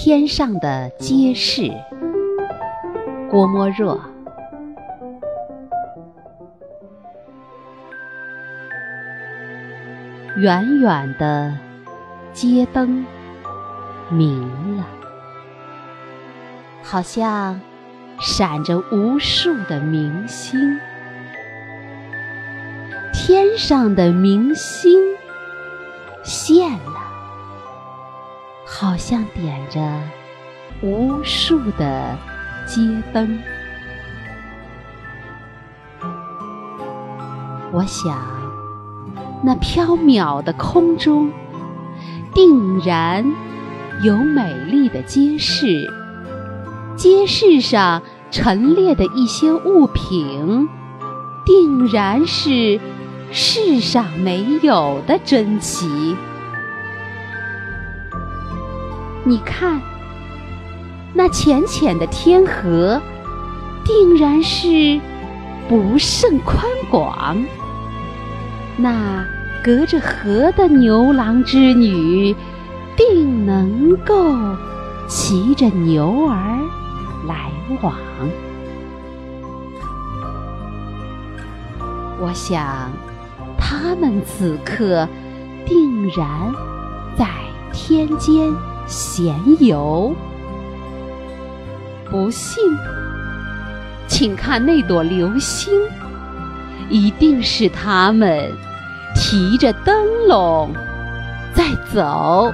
天上的街市，郭沫若。远远的街灯明了，好像闪着无数的明星。天上的明星现了，好像点着无数的街灯。我想，那缥缈的空中，定然有美丽的街市。街市上陈列的一些物品，定然是。世上没有的珍奇，你看，那浅浅的天河，定然是不甚宽广。那隔着河的牛郎织女，定能够骑着牛儿来往。我想。他们此刻定然在天间闲游，不信，请看那朵流星，一定是他们提着灯笼在走。